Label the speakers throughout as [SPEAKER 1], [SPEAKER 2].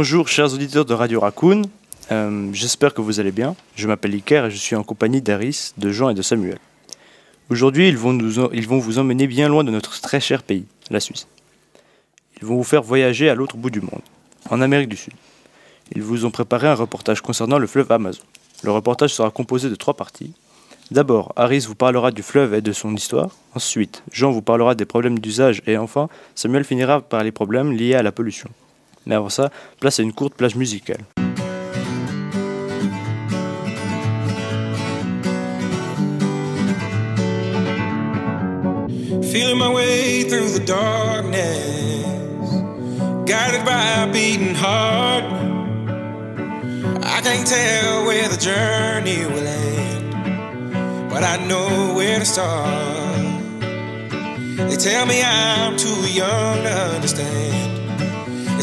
[SPEAKER 1] Bonjour chers auditeurs de Radio Raccoon, Euh, j'espère que vous allez bien. Je m'appelle Iker et je suis en compagnie d'Aris, de Jean et de Samuel. Aujourd'hui, ils ils vont vous emmener bien loin de notre très cher pays, la Suisse. Ils vont vous faire voyager à l'autre bout du monde, en Amérique du Sud. Ils vous ont préparé un reportage concernant le fleuve Amazon. Le reportage sera composé de trois parties. D'abord, Aris vous parlera du fleuve et de son histoire. Ensuite, Jean vous parlera des problèmes d'usage. Et enfin, Samuel finira par les problèmes liés à la pollution. Mais avant ça, place à une courte plage musicale.
[SPEAKER 2] Feeling my way through the darkness, guided by a beating heart. I can't tell where the journey will end, but I know where to start. They tell me I'm too young to understand.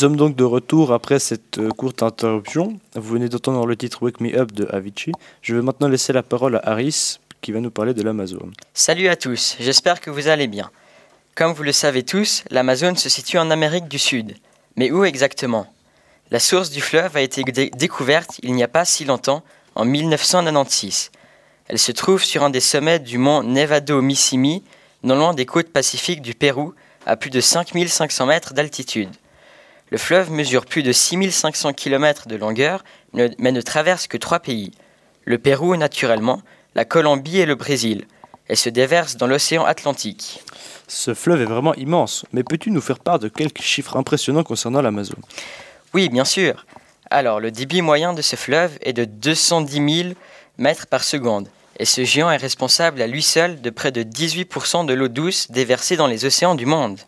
[SPEAKER 1] Sommes donc de retour après cette euh, courte interruption. Vous venez d'entendre le titre Wake Me Up de Avicii. Je vais maintenant laisser la parole à Harris qui va nous parler de l'Amazon.
[SPEAKER 3] Salut à tous, j'espère que vous allez bien. Comme vous le savez tous, l'Amazone se situe en Amérique du Sud. Mais où exactement? La source du fleuve a été dé- découverte il n'y a pas si longtemps, en 1996. Elle se trouve sur un des sommets du mont Nevado-Missimi, non loin des côtes pacifiques du Pérou, à plus de 5500 mètres d'altitude. Le fleuve mesure plus de 6500 km de longueur, mais ne traverse que trois pays. Le Pérou, naturellement, la Colombie et le Brésil. Elle se déverse dans l'océan Atlantique.
[SPEAKER 1] Ce fleuve est vraiment immense, mais peux-tu nous faire part de quelques chiffres impressionnants concernant l'Amazon
[SPEAKER 3] Oui, bien sûr. Alors, le débit moyen de ce fleuve est de 210 000 mètres par seconde. Et ce géant est responsable à lui seul de près de 18% de l'eau douce déversée dans les océans du monde.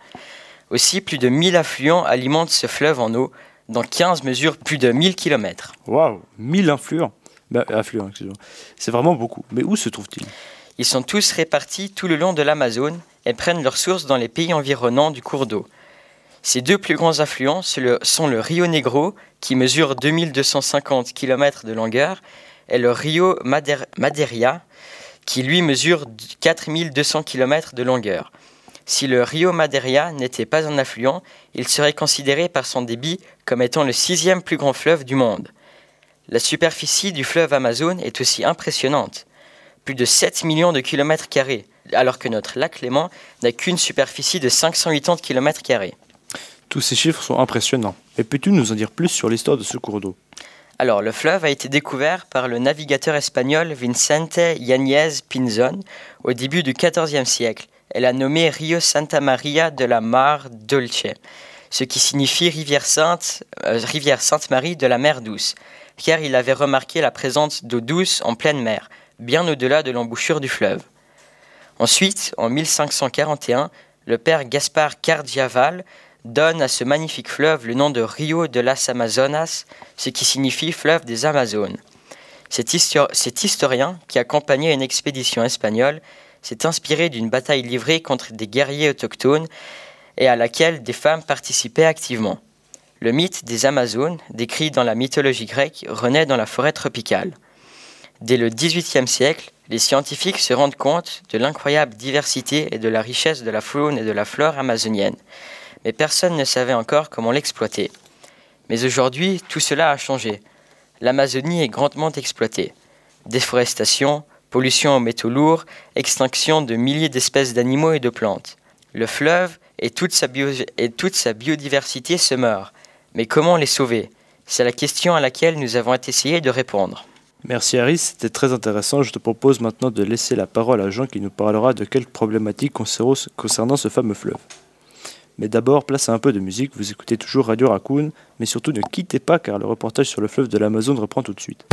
[SPEAKER 3] Aussi, plus de 1000 affluents alimentent ce fleuve en eau, dont 15 mesurent plus de 1000 km.
[SPEAKER 1] Waouh 1000 influents bah, affluents, excusez-moi. C'est vraiment beaucoup. Mais où se trouve-t-il
[SPEAKER 3] Ils sont tous répartis tout le long de l'Amazone et prennent leur source dans les pays environnants du cours d'eau. Ces deux plus grands affluents sont le Rio Negro, qui mesure 2250 km de longueur, et le Rio Madeira, qui lui mesure 4200 km de longueur. Si le Rio Madeira n'était pas un affluent, il serait considéré par son débit comme étant le sixième plus grand fleuve du monde. La superficie du fleuve Amazon est aussi impressionnante plus de 7 millions de kilomètres carrés, alors que notre lac Léman n'a qu'une superficie de 580 kilomètres carrés.
[SPEAKER 1] Tous ces chiffres sont impressionnants. Mais peux-tu nous en dire plus sur l'histoire de ce cours d'eau?
[SPEAKER 3] Alors, le fleuve a été découvert par le navigateur espagnol Vicente Yáñez Pinzón au début du XIVe siècle. Elle a nommé Rio Santa Maria de la Mar Dolce, ce qui signifie rivière sainte, euh, Sainte-Marie de la mer douce, car il avait remarqué la présence d'eau douce en pleine mer, bien au-delà de l'embouchure du fleuve. Ensuite, en 1541, le père Gaspard Cardiaval donne à ce magnifique fleuve le nom de Rio de las Amazonas, ce qui signifie fleuve des Amazones. Cet, historien, qui accompagnait une expédition espagnole, s'est inspiré d'une bataille livrée contre des guerriers autochtones et à laquelle des femmes participaient activement. Le mythe des Amazones, décrit dans la mythologie grecque, renaît dans la forêt tropicale. Dès le XVIIIe siècle, les scientifiques se rendent compte de l'incroyable diversité et de la richesse de la faune et de la flore amazonienne mais personne ne savait encore comment l'exploiter. Mais aujourd'hui, tout cela a changé. L'Amazonie est grandement exploitée. Déforestation, pollution aux métaux lourds, extinction de milliers d'espèces d'animaux et de plantes. Le fleuve et toute, sa biodiversité se meurent. Mais comment les sauver? C'est la question à laquelle nous avons essayé de répondre.
[SPEAKER 1] Merci Harry, c'était très intéressant. Je te propose maintenant de laisser la parole à Jean qui nous parlera de quelques problématiques concernant ce fameux fleuve. Mais d'abord, place à un peu de musique, vous écoutez toujours Radio Raccoon, mais surtout ne quittez pas car le reportage sur le fleuve de l'Amazon reprend tout de suite.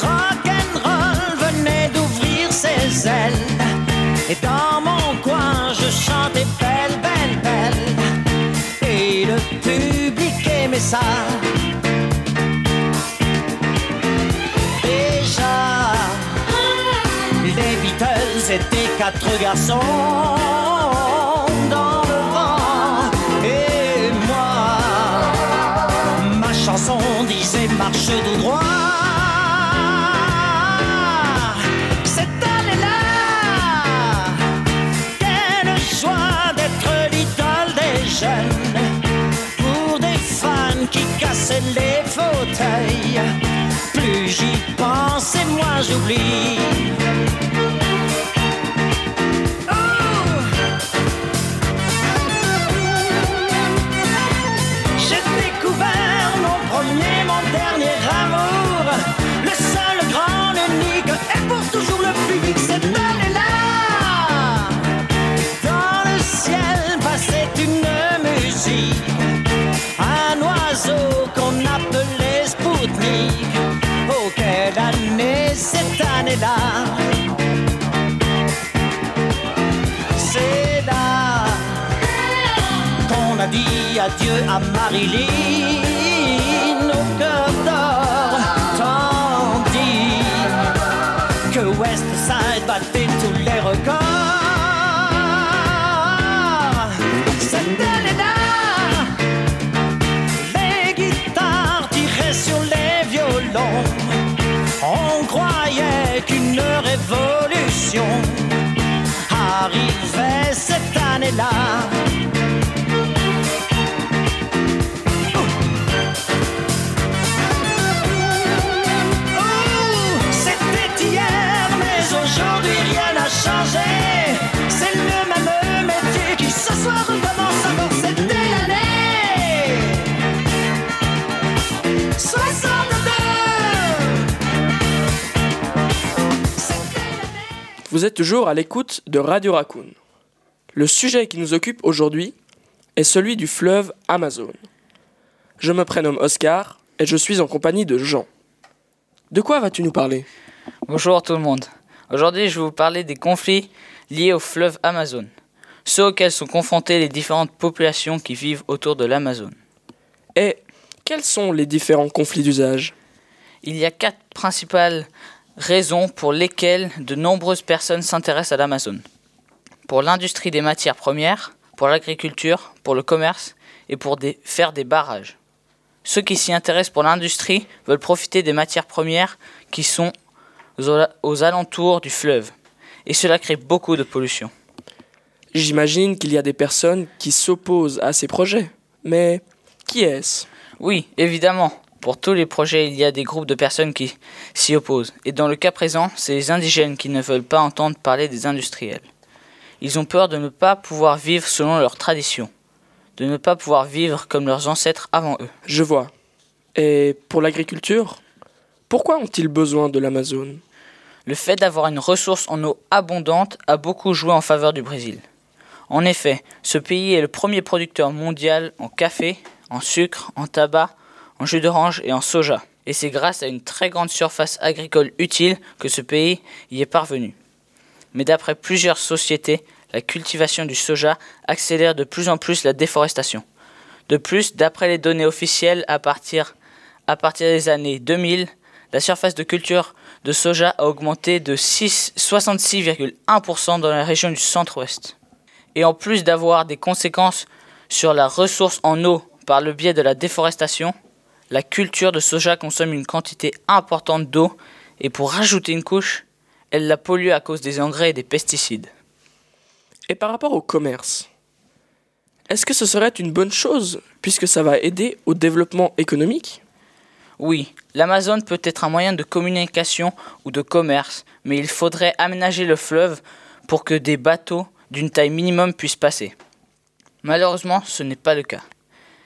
[SPEAKER 4] Rock'n'roll venait d'ouvrir ses ailes. Et dans mon coin, je chantais belle, belle, belle. Et le public aimait ça. Déjà, les Beatles étaient quatre garçons. On disait marche tout droit. Plus j'y pense et moins j'oublie. Adieu à Marilyn au cœur d'or, tandis que West Side battait tous les records. Cette année-là, les guitares tiraient sur les violons. On croyait qu'une révolution arrivait cette année-là.
[SPEAKER 5] Vous êtes toujours à l'écoute de Radio Raccoon. Le sujet qui nous occupe aujourd'hui est celui du fleuve Amazon. Je me prénomme Oscar et je suis en compagnie de Jean. De quoi vas-tu nous parler?
[SPEAKER 6] Bonjour tout le monde. Aujourd'hui, je vais vous parler des conflits liés au fleuve Amazon, ceux auxquels sont confrontées les différentes populations qui vivent autour de l'Amazon.
[SPEAKER 5] Et quels sont les différents conflits d'usage?
[SPEAKER 6] Il y a quatre principales raisons pour lesquelles de nombreuses personnes s'intéressent à l'Amazon. Pour l'industrie des matières premières, pour l'agriculture, pour le commerce et pour des- faire des barrages. Ceux qui s'y intéressent pour l'industrie veulent profiter des matières premières qui sont aux, aux alentours du fleuve. Et cela crée beaucoup de pollution.
[SPEAKER 5] J'imagine qu'il y a des personnes qui s'opposent à ces projets. Mais qui est-ce?
[SPEAKER 6] Oui, évidemment. Pour tous les projets, il y a des groupes de personnes qui s'y opposent. Et dans le cas présent, c'est les indigènes qui ne veulent pas entendre parler des industriels. Ils ont peur de ne pas pouvoir vivre selon leurs traditions, de ne pas pouvoir vivre comme leurs ancêtres avant eux.
[SPEAKER 5] Je vois. Et pour l'agriculture Pourquoi ont-ils besoin de l'Amazone?
[SPEAKER 6] Le fait d'avoir une ressource en eau abondante a beaucoup joué en faveur du Brésil. En effet, ce pays est le premier producteur mondial en café, en sucre, en tabac, en jus d'orange et en soja. Et c'est grâce à une très grande surface agricole utile que ce pays y est parvenu. Mais d'après plusieurs sociétés, la cultivation du soja accélère de plus en plus la déforestation. De plus, d'après les données officielles, à partir, à partir des années 2000, la surface de culture de soja a augmenté de 6 66,1% dans la région du centre-ouest. Et en plus d'avoir des conséquences sur la ressource en eau par le biais de la déforestation, la culture de soja consomme une quantité importante d'eau et pour rajouter une couche, elle la pollue à cause des engrais et des pesticides.
[SPEAKER 5] Et par rapport au commerce Est-ce que ce serait une bonne chose puisque ça va aider au développement économique?
[SPEAKER 6] Oui, l'Amazone peut être un moyen de communication ou de commerce, mais il faudrait aménager le fleuve pour que des bateaux d'une taille minimum puissent passer. Malheureusement, ce n'est pas le cas.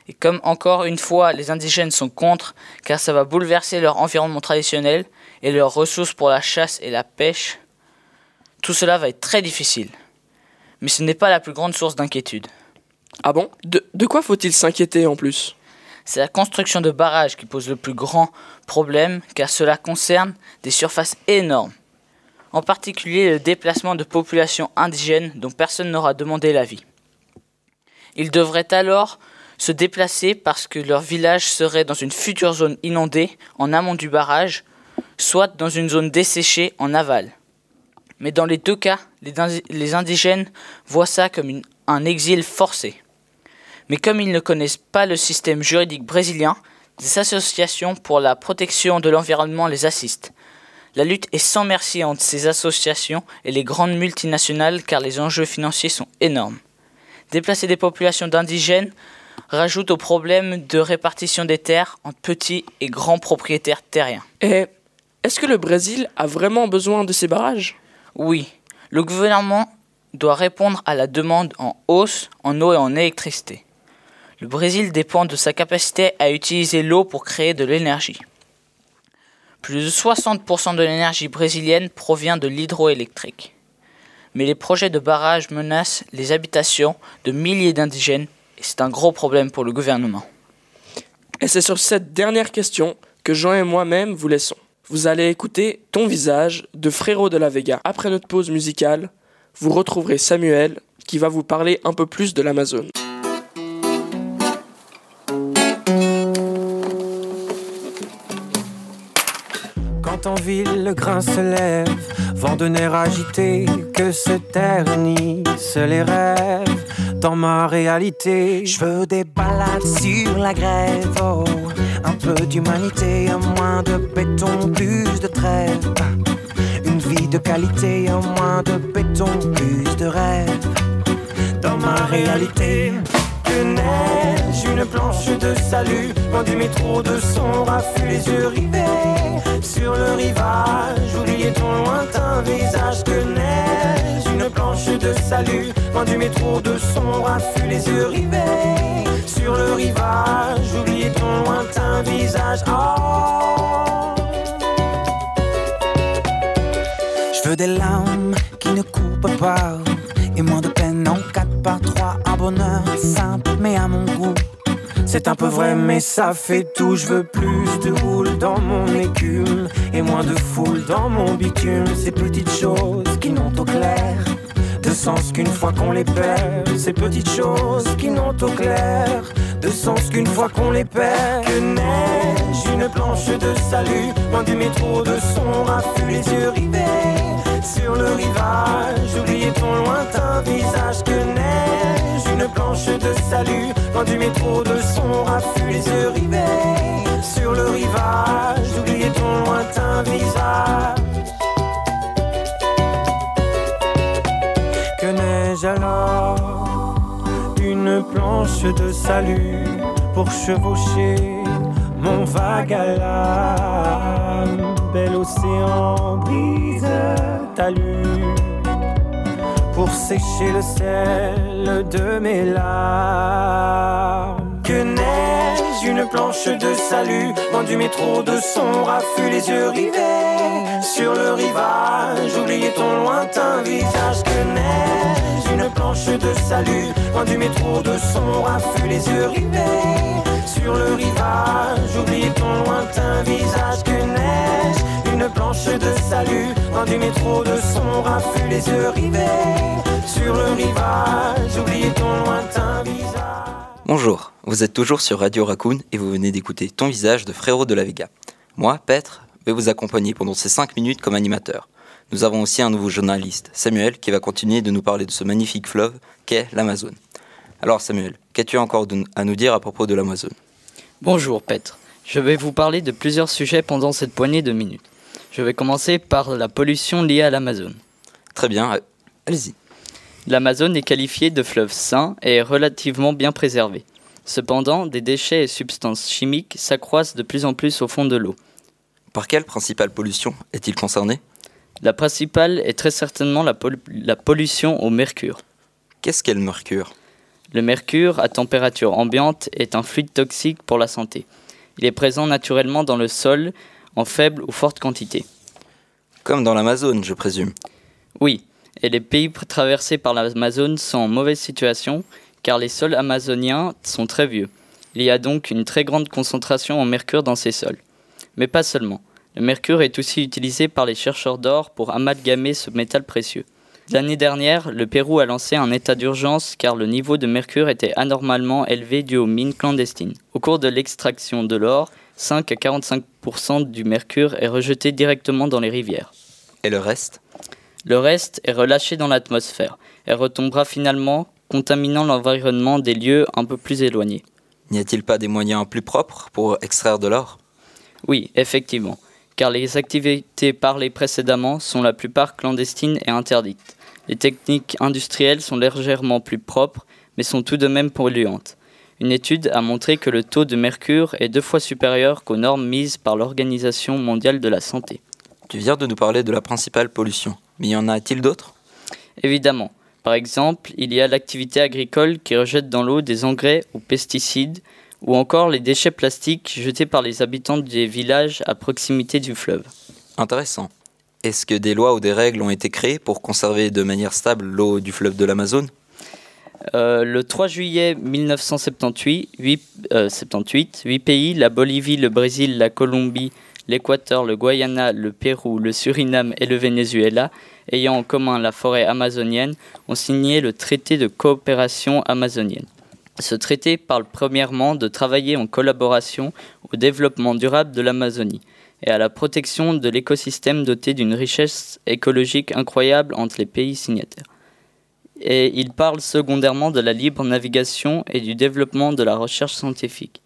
[SPEAKER 6] Et comme encore une fois les indigènes sont contre, car ça va bouleverser leur environnement traditionnel et leurs ressources pour la chasse et la pêche, tout cela va être très difficile. Mais ce n'est pas la plus grande source d'inquiétude.
[SPEAKER 5] Ah bon? De, de quoi faut-il s'inquiéter en plus?
[SPEAKER 6] C'est la construction de barrages qui pose le plus grand problème, car cela concerne des surfaces énormes. En particulier le déplacement de populations indigènes dont personne n'aura demandé l'avis. Ils devraient alors se déplacer parce que leur village serait dans une future zone inondée en amont du barrage, soit dans une zone desséchée en aval. Mais dans les deux cas, les, indigènes voient ça comme un exil forcé. Mais comme ils ne connaissent pas le système juridique brésilien, des associations pour la protection de l'environnement les assistent. La lutte est sans merci entre ces associations et les grandes multinationales car les enjeux financiers sont énormes. Déplacer des populations d'indigènes rajoute au problème de répartition des terres entre petits et grands propriétaires terriens.
[SPEAKER 5] Et est-ce que le Brésil a vraiment besoin de ces barrages?
[SPEAKER 6] Oui, le gouvernement doit répondre à la demande en hausse en eau et en électricité. Le Brésil dépend de sa capacité à utiliser l'eau pour créer de l'énergie. Plus de 60% de l'énergie brésilienne provient de l'hydroélectrique. Mais les projets de barrages menacent les habitations de milliers d'indigènes et c'est un gros problème pour le gouvernement.
[SPEAKER 5] Et c'est sur cette dernière question que Jean et moi-même vous laissons. Vous allez écouter Ton visage de Frérot de la Vega. Après notre pause musicale, vous retrouverez Samuel qui va vous parler un peu plus de l'Amazone.
[SPEAKER 7] Quand en ville le grain se lève, vent de nerfs agité, que se ternissent les rêves dans ma réalité. Je veux des balades sur la grève, oh, un peu d'humanité, un moins de béton, plus de trêve. Une vie de qualité, un moins de béton, plus de rêve. Dans ma réalité, que une planche de salut, loin du métro de son raffut, les yeux rivés sur le rivage. Oubliez ton lointain visage, que neige, une planche de salut, loin du métro de son raffut, les yeux rivés sur le rivage. Oubliez ton lointain visage. Oh. Je veux des larmes qui ne coupent pas et moins de peine en 4 par 3 un bonheur simple mais à mon goût. C'est un peu vrai mais ça fait tout. Je veux plus de houle dans mon écume et moins de foule dans mon bitume ces petites choses qui n'ont au clair de sens qu'une fois qu'on les perd. Ces petites choses qui n'ont au clair de sens qu'une fois qu'on les perd. Que neige une planche de salut loin du métro de son raffut les yeux rivés sur le rivage. Oubliez ton lointain visage que neige, une planche de salut. Loin du métro de son raffut, les yeux rivés sur le rivage. Oubliez ton lointain visage. Que neige alors une planche de salut pour chevaucher mon vague à l'âme. Bel océan brise pour sécher le sel de mes larmes. Que neige une planche de salut loin du métro de son raffut, les yeux rivés sur le rivage. Oubliez ton lointain visage? Que neige une planche de salut loin du métro de son raffut, les yeux rivés sur le rivage. Oubliez ton lointain visage? Que neige une planche de salut du métro de son raffut, les yeux rivés sur le rivage. Oubliez ton lointain visage?
[SPEAKER 8] Bonjour, vous êtes toujours sur Radio Raccoon et vous venez d'écouter Ton visage de Frérot de la Vega. Moi, Petre, vais vous accompagner pendant ces 5 minutes comme animateur. Nous avons aussi un nouveau journaliste, Samuel, qui va continuer de nous parler de ce magnifique fleuve qu'est l'Amazone. Alors Samuel, qu'as-tu encore à nous dire à propos de l'Amazone?
[SPEAKER 9] Bonjour Petre, je vais vous parler de plusieurs sujets pendant cette poignée de minutes. Je vais commencer par la pollution liée à l'Amazone.
[SPEAKER 8] Très bien, allez-y.
[SPEAKER 9] L'Amazone est qualifiée de fleuve sain et est relativement bien préservée. Cependant, des déchets et substances chimiques s'accroissent de plus en plus au fond de l'eau.
[SPEAKER 8] Par quelle principale pollution est-il concerné?
[SPEAKER 9] La principale est très certainement la, pol- la pollution au mercure.
[SPEAKER 8] Qu'est-ce qu'est le mercure?
[SPEAKER 9] Le mercure à température ambiante est un fluide toxique pour la santé. Il est présent naturellement dans le sol en faible ou forte quantité.
[SPEAKER 8] Comme dans l'Amazone, je présume.
[SPEAKER 9] Oui, et les pays traversés par l'Amazone sont en mauvaise situation car les sols amazoniens sont très vieux. Il y a donc une très grande concentration en mercure dans ces sols. Mais pas seulement. Le mercure est aussi utilisé par les chercheurs d'or pour amalgamer ce métal précieux. L'année dernière, le Pérou a lancé un état d'urgence car le niveau de mercure était anormalement élevé dû aux mines clandestines. Au cours de l'extraction de l'or, 5 à 45% du mercure est rejeté directement dans les rivières.
[SPEAKER 8] Et le reste?
[SPEAKER 9] Le reste est relâché dans l'atmosphère et retombera finalement, contaminant l'environnement des lieux un peu plus éloignés.
[SPEAKER 8] N'y a-t-il pas des moyens plus propres pour extraire de l'or?
[SPEAKER 9] Oui, effectivement, car les activités parlées précédemment sont la plupart clandestines et interdites. Les techniques industrielles sont légèrement plus propres, mais sont tout de même polluantes. Une étude a montré que le taux de mercure est deux fois supérieur qu'aux normes mises par l'Organisation mondiale de la santé.
[SPEAKER 8] Tu viens de nous parler de la principale pollution, mais y en a-t-il d'autres?
[SPEAKER 9] Évidemment. Par exemple, il y a l'activité agricole qui rejette dans l'eau des engrais ou pesticides, ou encore les déchets plastiques jetés par les habitants des villages à proximité du fleuve.
[SPEAKER 8] Intéressant. Est-ce que des lois ou des règles ont été créées pour conserver de manière stable l'eau du fleuve de l'Amazone?
[SPEAKER 9] Euh, le 3 juillet 1978, 8, euh, 78, huit pays, la Bolivie, le Brésil, la Colombie, l'Équateur, le Guyana, le Pérou, le Suriname et le Venezuela, ayant en commun la forêt amazonienne, ont signé le traité de coopération amazonienne. Ce traité parle premièrement de travailler en collaboration au développement durable de l'Amazonie et à la protection de l'écosystème doté d'une richesse écologique incroyable entre les pays signataires et il parle secondairement de la libre navigation et du développement de la recherche scientifique.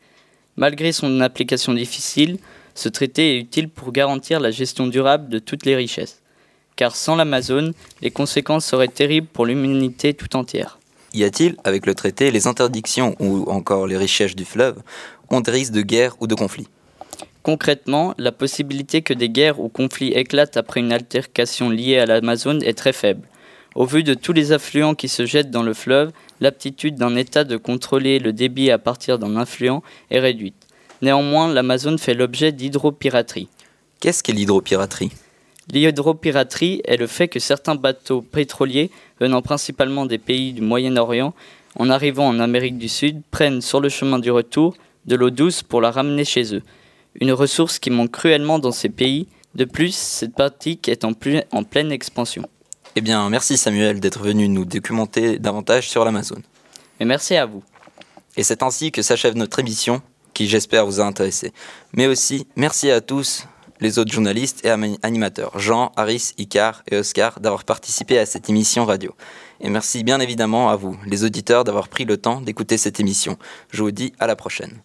[SPEAKER 9] Malgré son application difficile, ce traité est utile pour garantir la gestion durable de toutes les richesses, car sans l'Amazone, les conséquences seraient terribles pour l'humanité tout entière.
[SPEAKER 8] Y a-t-il, avec le traité, les interdictions ou encore les richesses du fleuve ont des risques de guerre ou de conflit?
[SPEAKER 9] Concrètement, la possibilité que des guerres ou conflits éclatent après une altercation liée à l'Amazone est très faible. Au vu de tous les affluents qui se jettent dans le fleuve, l'aptitude d'un État de contrôler le débit à partir d'un affluent est réduite. Néanmoins, l'Amazone fait l'objet d'hydropiraterie.
[SPEAKER 8] Qu'est-ce qu'est l'hydropiraterie?
[SPEAKER 9] L'hydropiraterie est le fait que certains bateaux pétroliers, venant principalement des pays du Moyen-Orient, en arrivant en Amérique du Sud, prennent sur le chemin du retour de l'eau douce pour la ramener chez eux. Une ressource qui manque cruellement dans ces pays. De plus, cette pratique est en, plus- en pleine expansion.
[SPEAKER 8] Eh bien, merci Samuel d'être venu nous documenter davantage sur l'Amazone.
[SPEAKER 9] Et merci à vous.
[SPEAKER 8] Et c'est ainsi que s'achève notre émission, qui j'espère vous a intéressé. Mais aussi, merci à tous les autres journalistes et animateurs, Jean, Harris, Icar et Oscar, d'avoir participé à cette émission radio. Et merci bien évidemment à vous, les auditeurs, d'avoir pris le temps d'écouter cette émission. Je vous dis à la prochaine.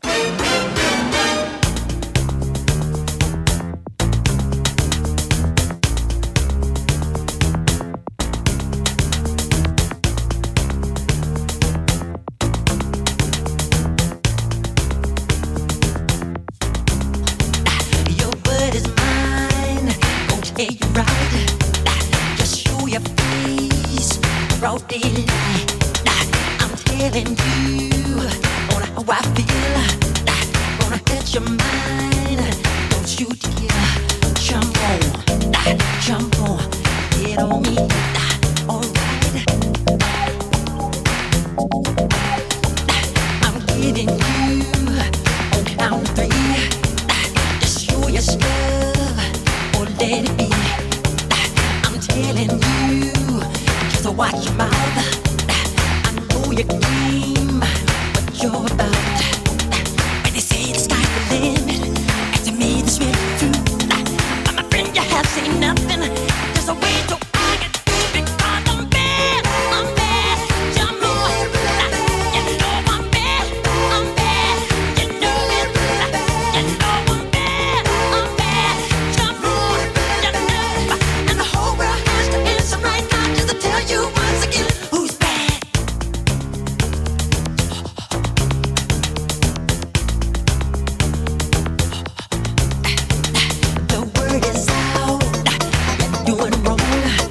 [SPEAKER 10] Watch your mouth. 来了。